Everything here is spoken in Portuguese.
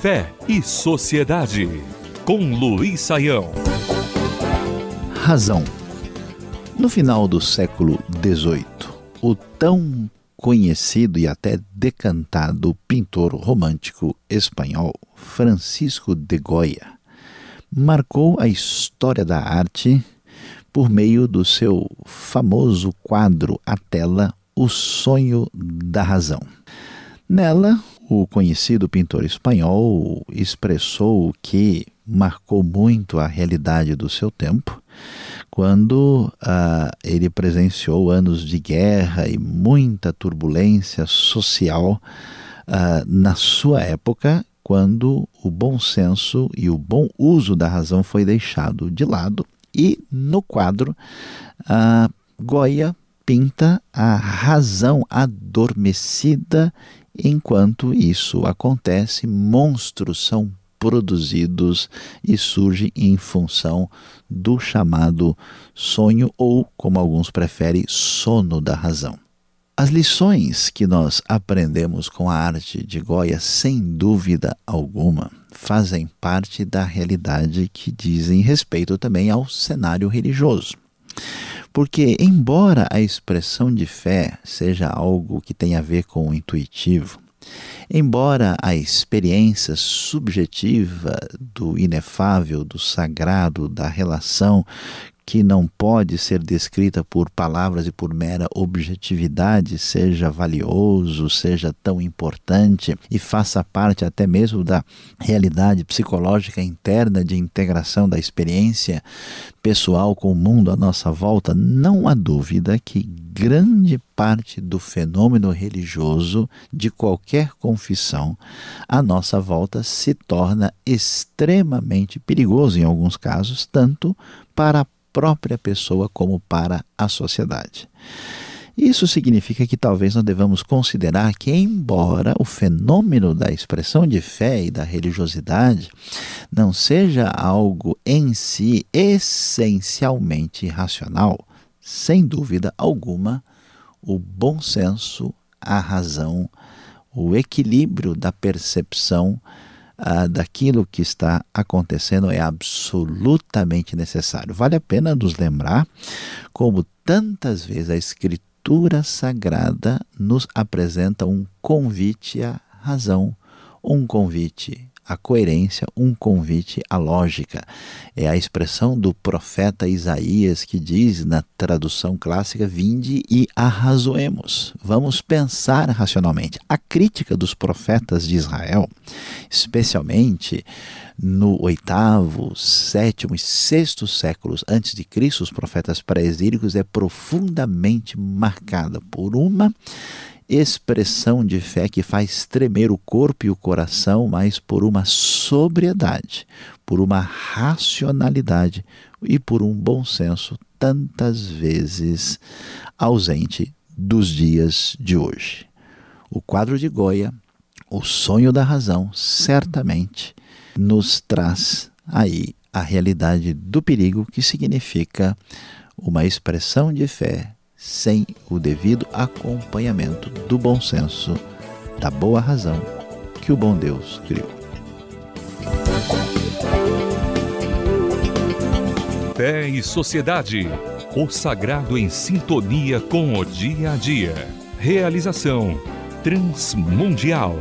Fé e Sociedade, com Luiz Saião. Razão. No final do século XVIII, o tão conhecido e até decantado pintor romântico espanhol Francisco de Goya marcou a história da arte por meio do seu famoso quadro à tela O Sonho da Razão. Nela, o conhecido pintor espanhol expressou o que marcou muito a realidade do seu tempo, quando uh, ele presenciou anos de guerra e muita turbulência social uh, na sua época, quando o bom senso e o bom uso da razão foi deixado de lado. E no quadro, uh, Goya pinta a razão adormecida Enquanto isso acontece, monstros são produzidos e surgem em função do chamado sonho ou, como alguns preferem, sono da razão. As lições que nós aprendemos com a arte de Goya, sem dúvida alguma, fazem parte da realidade que dizem respeito também ao cenário religioso. Porque, embora a expressão de fé seja algo que tem a ver com o intuitivo, embora a experiência subjetiva do inefável, do sagrado, da relação que não pode ser descrita por palavras e por mera objetividade, seja valioso, seja tão importante e faça parte até mesmo da realidade psicológica interna de integração da experiência pessoal com o mundo à nossa volta, não há dúvida que grande parte do fenômeno religioso de qualquer confissão à nossa volta se torna extremamente perigoso em alguns casos, tanto para a própria pessoa como para a sociedade. Isso significa que talvez nós devamos considerar que, embora o fenômeno da expressão de fé e da religiosidade não seja algo em si essencialmente racional, sem dúvida alguma, o bom senso, a razão, o equilíbrio da percepção ah, daquilo que está acontecendo é absolutamente necessário. Vale a pena nos lembrar como tantas vezes a Escritura Sagrada nos apresenta um convite à razão, um convite a coerência, um convite à lógica. É a expressão do profeta Isaías que diz na tradução clássica: Vinde e arrazoemos. Vamos pensar racionalmente. A crítica dos profetas de Israel, especialmente no oitavo, sétimo e sexto séculos antes de Cristo, os profetas pré-exílicos, é profundamente marcada por uma expressão de fé que faz tremer o corpo e o coração, mas por uma sobriedade, por uma racionalidade e por um bom senso tantas vezes ausente dos dias de hoje. O quadro de Goya, O Sonho da Razão, certamente nos traz aí a realidade do perigo que significa uma expressão de fé sem o devido acompanhamento do bom senso, da boa razão que o bom Deus criou. Fé e Sociedade. O sagrado em sintonia com o dia a dia. Realização Transmundial.